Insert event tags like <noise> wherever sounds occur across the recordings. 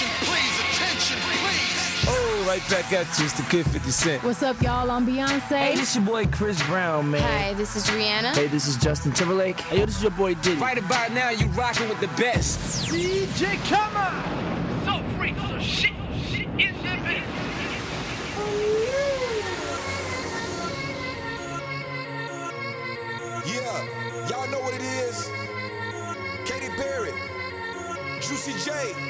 Attention, please, attention, please. Oh, right back at you. It's the Kid 50 Cent. What's up, y'all? I'm Beyonce. Hey, this your boy Chris Brown, man. Hi, this is Rihanna. Hey, this is Justin Timberlake. Hey, yo, this is your boy Diddy. Right about now, you rocking with the best. DJ, come on! So free, so shit, shit in the bed. Yeah, y'all know what it is. Katy Perry, Juicy J.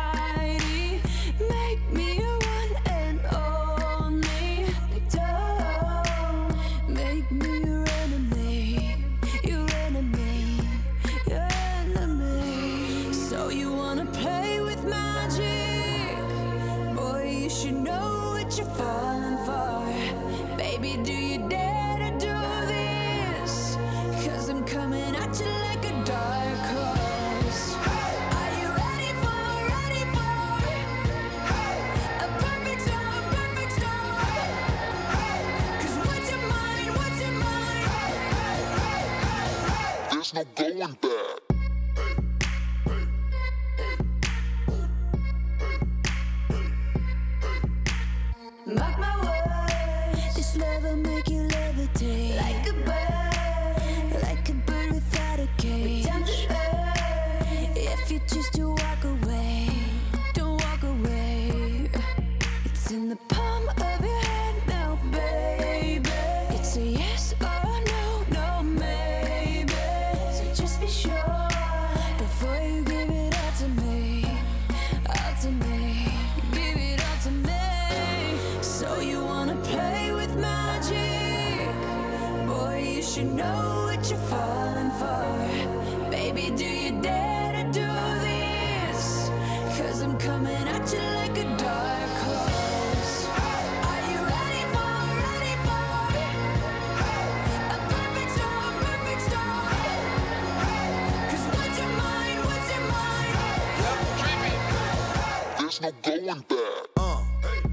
No going back. Uh,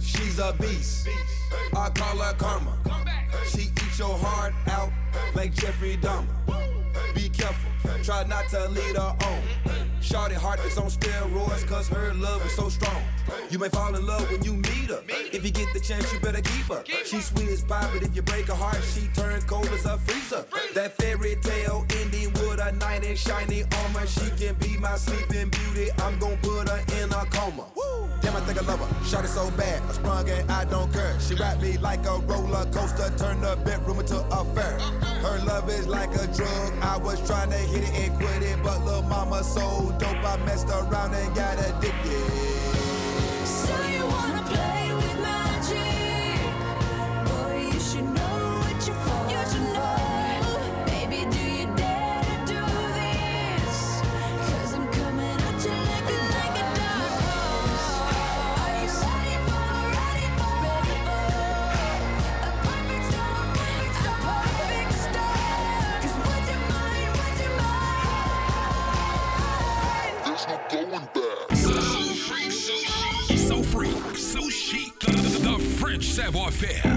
she's a beast. I call her karma. She eats your heart out like Jeffrey Dahmer. Be careful, try not to lead her on. Shorty heart is on steroids cause her love is so strong. You may fall in love when you meet her. If you get the chance, you better keep her. She's sweet as pie, but if you break her heart, she turn cold as a freezer. That fairy tale ending with a knight in shiny armor. She can be my sleeping beauty. I'm gonna put her in a coma. Damn, I think I love her. Shot it so bad, I sprung and I don't care. She wrapped me like a roller coaster, turned the bedroom into a fair. Her love is like a drug. I was trying to hit it and quit it, but little mama so dope, I messed around and got addicted. Leva a fé.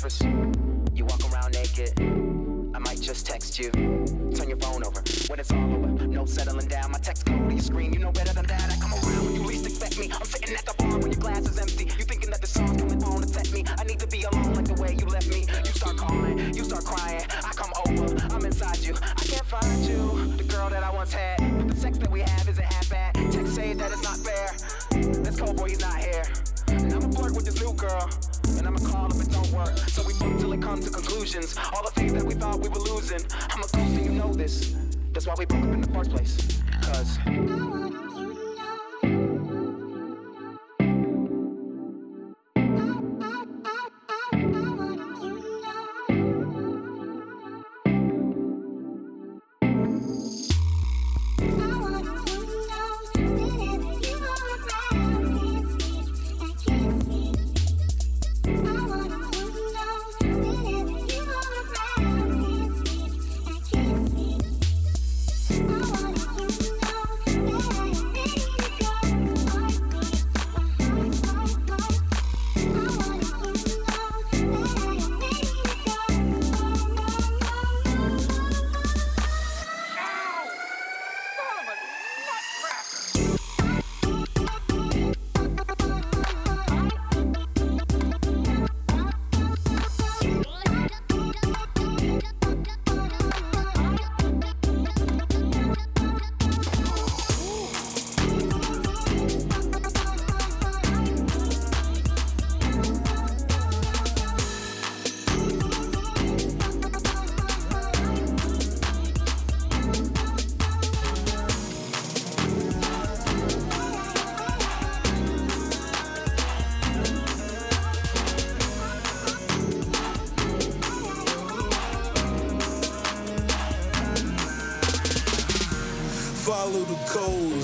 You walk around naked. I might just text you. Turn your phone over when it's all over. No settling down. My text go to your screen. You know better than that. I come around when you least expect me. I'm sitting at the bar when your glass is empty. You conclusions. All the things that we thought we were losing. I'm a ghost and you know this. That's why we broke up in the first place. Cause.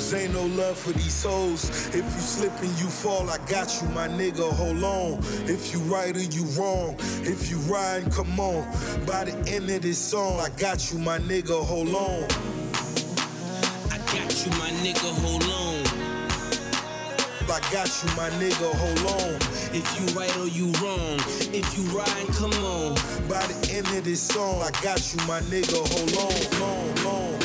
Codes, ain't no love for these souls. If you slip and you fall, I got you, my nigga, hold on. If you right or you wrong, if you riding, come on. By the end of this song, I got you, my nigga, hold on. I got you, my nigga, hold on. I got you, my nigga, hold on. If you right or you wrong, if you riding, come on. By the end of this song, I got you, my nigga, hold on, long, long,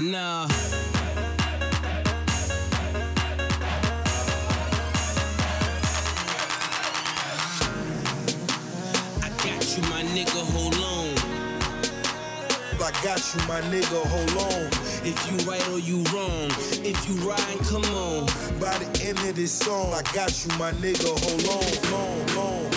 Nah. I got you, my nigga, hold on. I got you, my nigga, hold on. If you right or you wrong, if you riding, come on. By the end of this song, I got you, my nigga, hold on, long, long,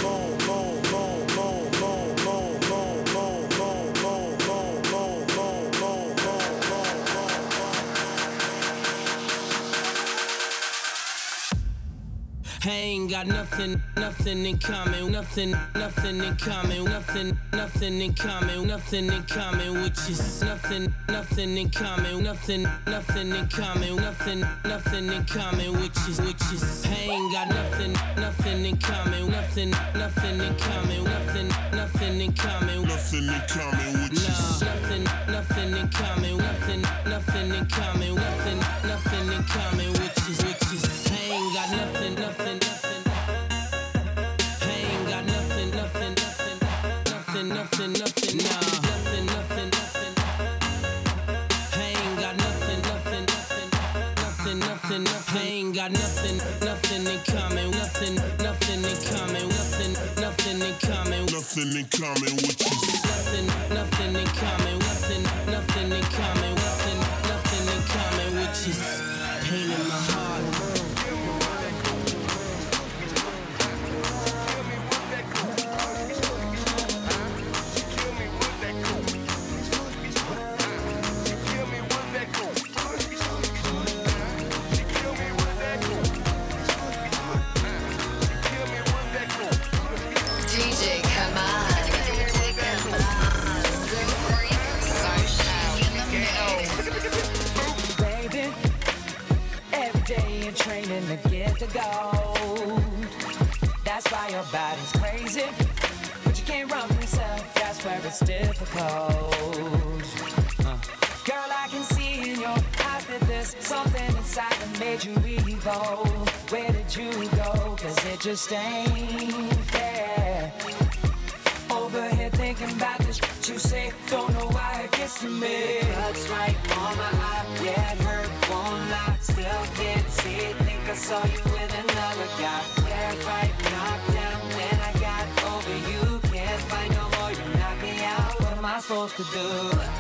ain't got nothing, nothing in common, nothing, nothing in common, nothing, nothing in common, nothing in common, which is nothing, nothing in common, nothing, nothing in common, nothing, nothing in common, which is, which is, I ain't got nothing, nothing in common, nothing, nothing in common, nothing, nothing in common, Nothing in common with nah, nothing, nothing in common, nothing, nothing in common, nothing, nothing in common, which is, which is, I ain't got nothing. I ain't got nothing, nothing, nothing, nothing, nothing, nothing, nah. I ain't got nothing, nothing, nothing, nothing, nothing, nothing. I ain't got nothing, nothing in common, nothing, nothing in common, nothing, nothing in common, nothing in common with you. Nothing, nothing in common, nothing, nothing in common, nothing, nothing in common with you. Pain in my heart. training to get the gold. That's why your body's crazy, but you can't run from yourself. That's where it's difficult. Uh. Girl, I can see in your eyes that there's something inside that made you evolve. Where did you go? Cause it just ain't fair. Over here thinking about this shit you say, don't know why it gets to me. Looks like mama, I yeah. supposed to do.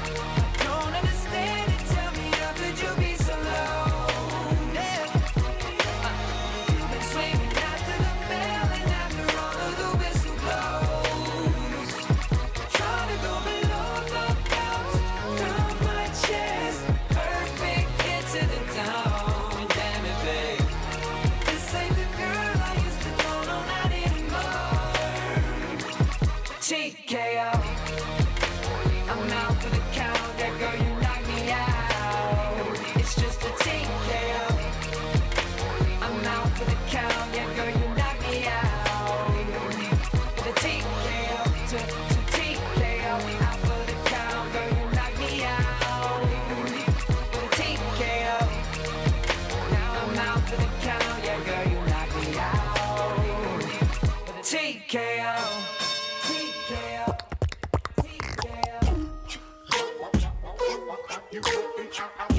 you go bitch.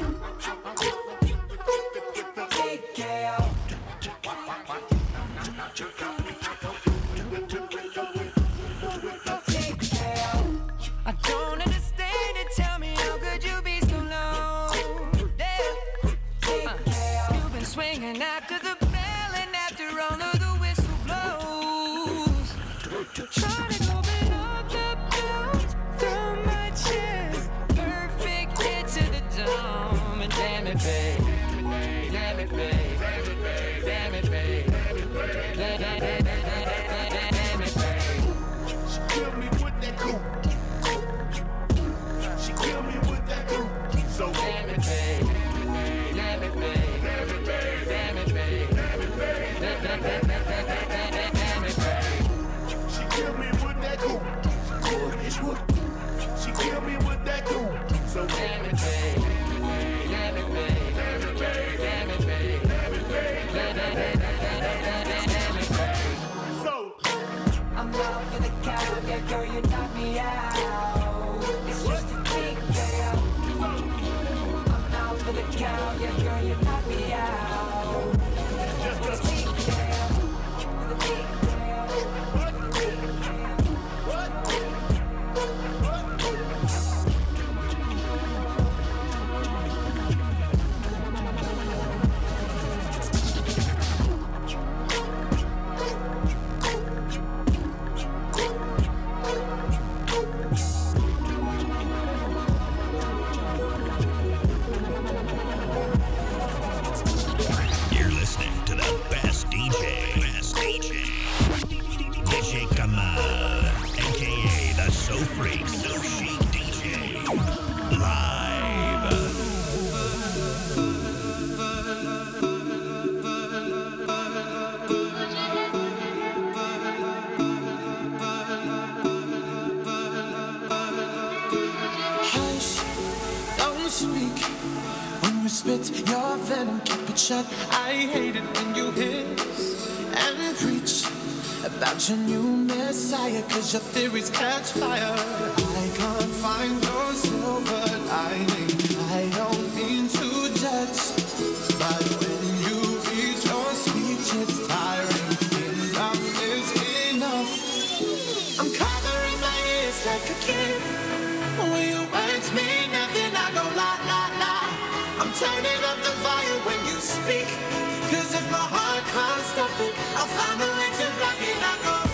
count, yeah, girl, you your theories catch fire. I can't find your silver lining. I don't mean to judge, but when you read your speech, it's tiring. Enough is enough. I'm covering my ears like a kid. When you words mean nothing, I go la la la. I'm turning up the volume when you speak. Cause if my heart can't stop it, I'll find a way to block it. I go.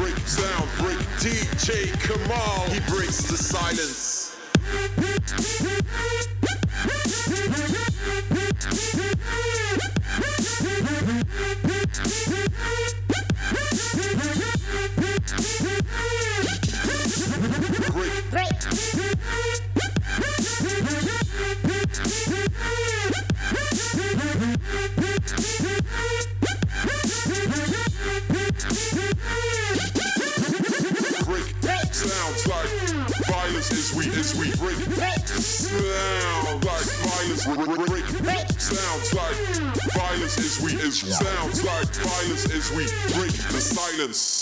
break down, break DJ K-mal. He breaks the silence. is. Sounds like violence is we is. Sounds like violence is we break the silence.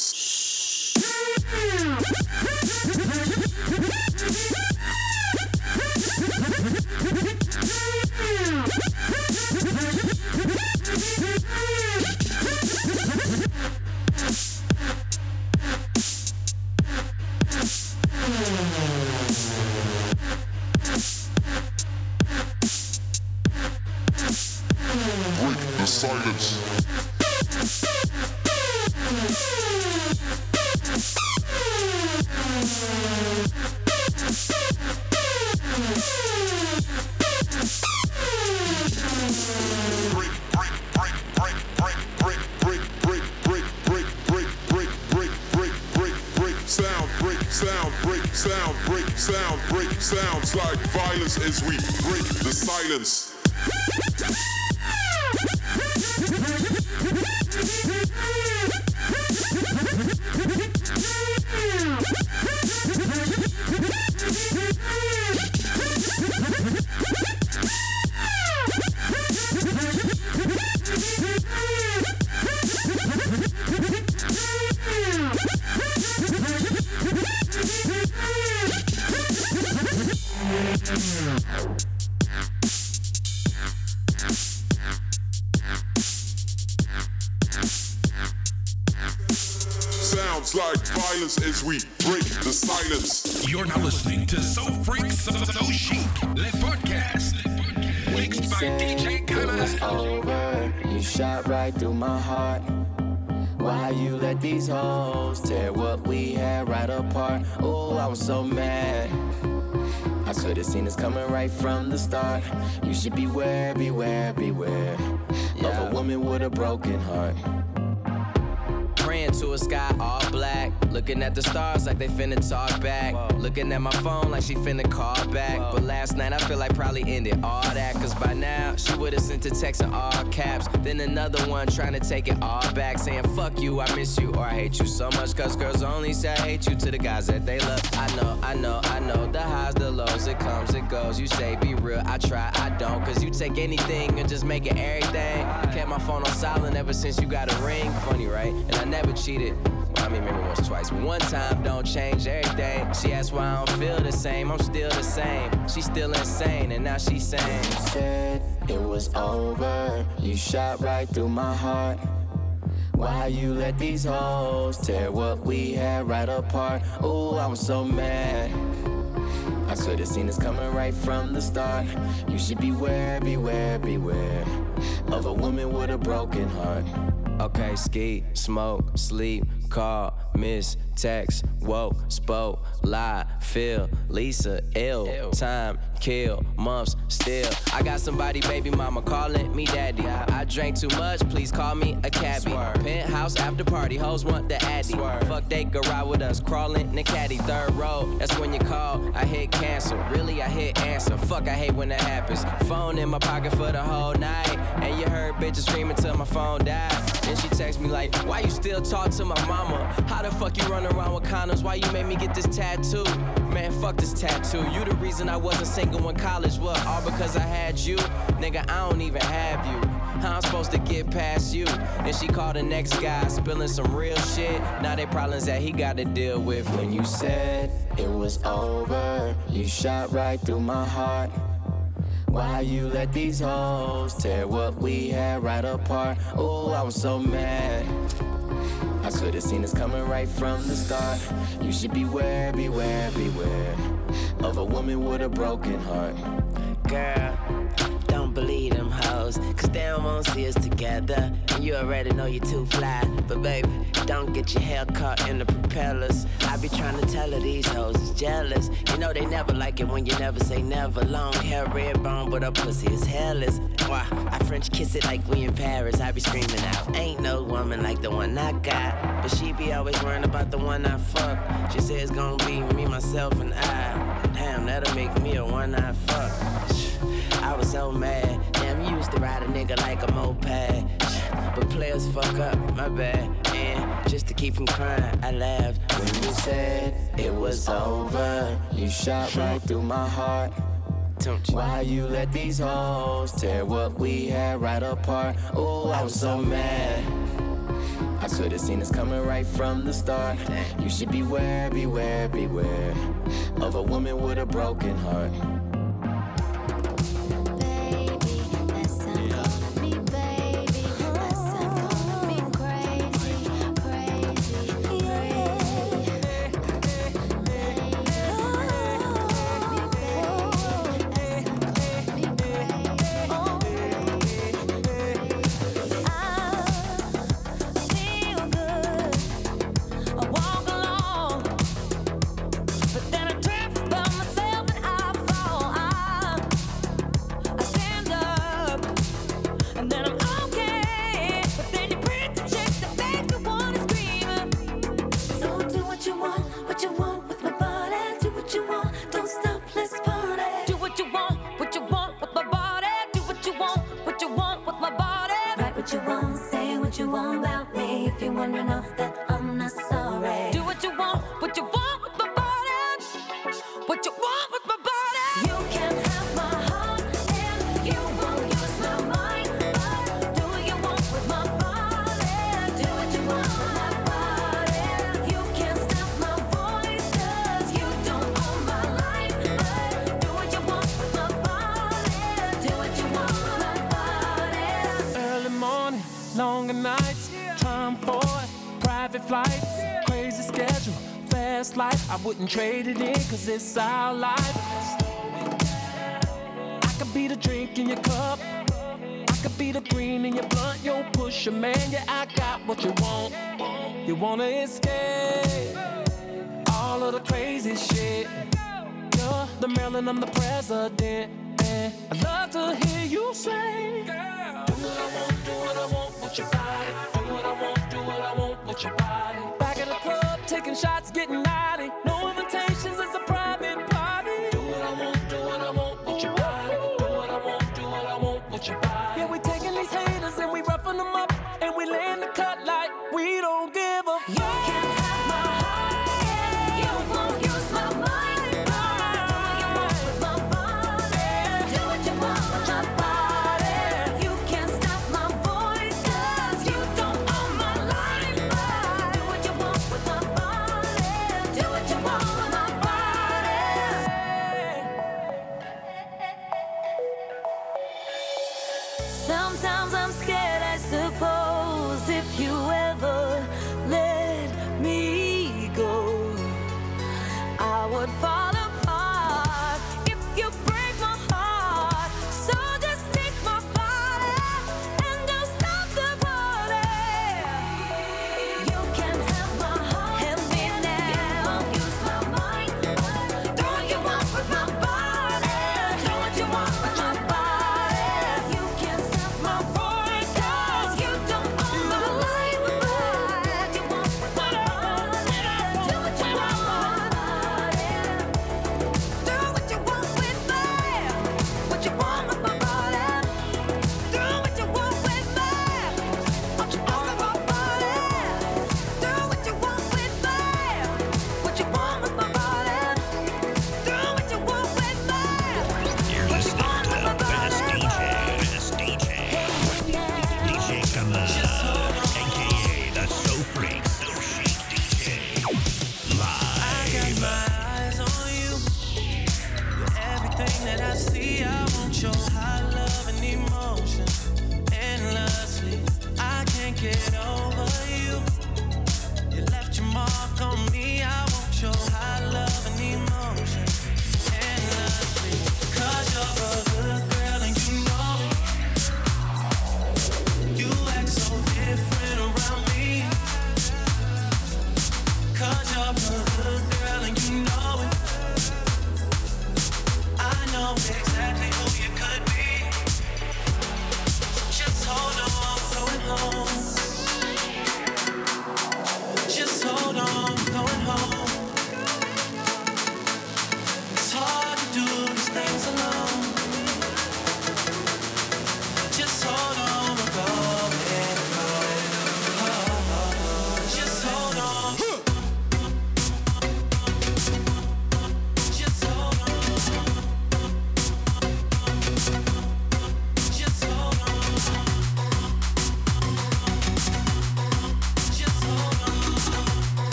as we break the silence. right apart. Oh, I was so mad. I could've seen this coming right from the start. You should beware, beware, beware yeah. a woman with a broken heart to a sky all black. Looking at the stars like they finna talk back. Looking at my phone like she finna call back. But last night I feel like probably ended all that. Cause by now she would've sent a text in all caps. Then another one trying to take it all back. Saying fuck you, I miss you, or I hate you so much. Cause girls only say I hate you to the guys that they love. I know, I know, I know. The highs, the lows, it comes, it goes. You say be real, I try, I don't. Cause you take anything and just make it everything. I kept my phone on silent ever since you got a ring. Funny, right? And I never cheated. I mean, maybe once, twice, one time don't change everything. She asked why I don't feel the same. I'm still the same. She's still insane, and now she's saying, You said it was over. You shot right through my heart. Why you let these hoes tear what we had right apart? Ooh, I was so mad. I could've seen this coming right from the start. You should beware, beware, beware of a woman with a broken heart. Okay, ski, smoke, sleep, call, miss, text, woke, spoke, lie, feel, Lisa, ill, time, kill, months, still. I got somebody, baby mama, calling me daddy. I drank too much, please call me a cabbie. Penthouse after party, hoes want the addy. Fuck, they go ride with us, crawling in the caddy. Third row, that's when you call. I hit cancel, really, I hit answer. Fuck, I hate when that happens. Phone in my pocket for the whole night. And you heard bitches screaming till my phone died. Then she texts me like, Why you still talk to my mama? How the fuck you run around with condoms? Why you made me get this tattoo? Man, fuck this tattoo. You the reason I wasn't single in college. What? All because I had you? Nigga, I don't even have you. How I'm supposed to get past you? Then she called the next guy, spilling some real shit. Now they problems that he got to deal with. When you said it was over, you shot right through my heart. Why you let these hoes tear what we had right apart? Oh, I was so mad. I could've seen this coming right from the start. You should beware, beware, beware of a woman with a broken heart. Girl, don't believe them hoes, cause they don't wanna see us together. And you already know you're too fly. But baby, don't get your hair caught in the propellers. I be trying to tell her these hoes is jealous. You know they never like it when you never say never. Long hair, red bone, but her pussy is hairless. Why? I French kiss it like we in Paris. I be screaming out, ain't no woman like the one I got. But she be always worrying about the one I fuck. She says it's gonna be me, myself, and I. Damn, that'll make me a one I fuck. I was so mad. Damn, you used to ride a nigga like a moped. <sighs> But players fuck up, my bad. And just to keep from crying, I laughed. When you said it was over, you shot right through my heart. Why you let these hoes tear what we had right apart? Oh, I was so mad. I could've seen this coming right from the start. You should beware, beware, beware of a woman with a broken heart. wouldn't trade it in, cause it's our life. I could be the drink in your cup. I could be the green in your blunt. You'll push a man, yeah, I got what you want. You wanna escape all of the crazy shit. You're the Marilyn, I'm the president. I love to hear you say, Do what I want, do what I want with your body. Do what I want, do what I want with your body. Back at the club, taking shots, getting naughty.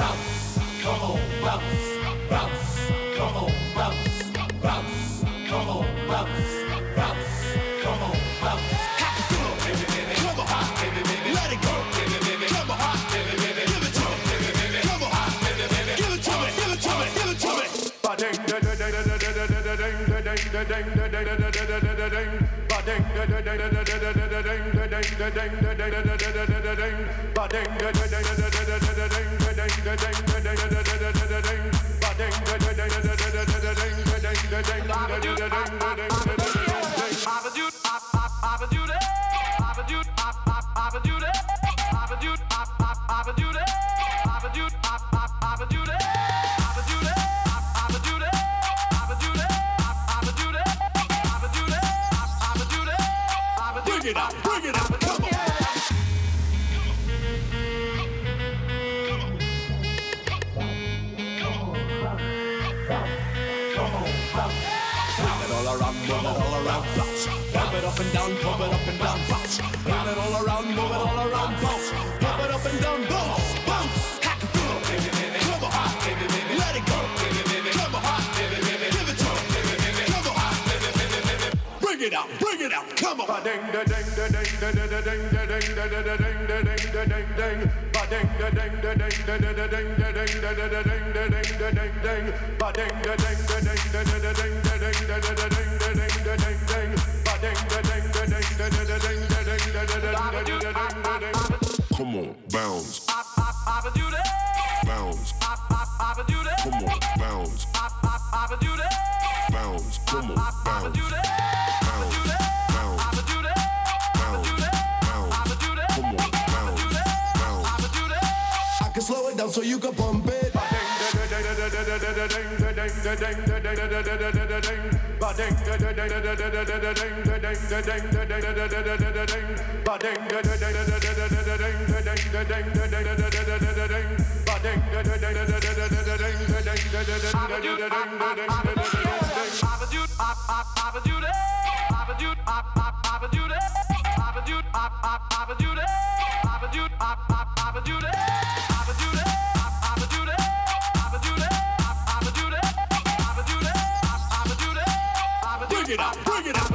bounce, come on, bounce, bounce, come on, bounce, bounce, come on, bounce, bounce, come on, bounce. Baby, baby, come on, baby, baby, let it go, baby, baby, come on, baby, baby, give it to me, baby, baby, come on, baby, baby, give it to me, give it to me, give it to me. Ding, ding, ding, ding, ding, ding, ding, ding, ding, ding, ding, ding, ding, ding. Bring up and down, pump it up and down, bounce. Move it all around, move it all around, bounce. Pump it up and down, bounce, bounce. Hack it through, come on, let it go. Come on, give it to 'em. Come on, bring it out, bring it out, come on. Ding ding ding ding ding ding ding ding ding. Ding ding ding ding ding ding ding da ding ding. Ding da ding da ding da da ding da ding da da da ding da ding da ding ding. Ba ding da ding da ding da da da ding da ding da da da ding da da da ding ding. Come on, bounce. Bounce. Come on, bounce. Bounce. Come on, bounce. Bounce. Bounce. Bounce. Come on, bounce. Bounce. I can slow it down so you can pump it. Bring it up, bring it out,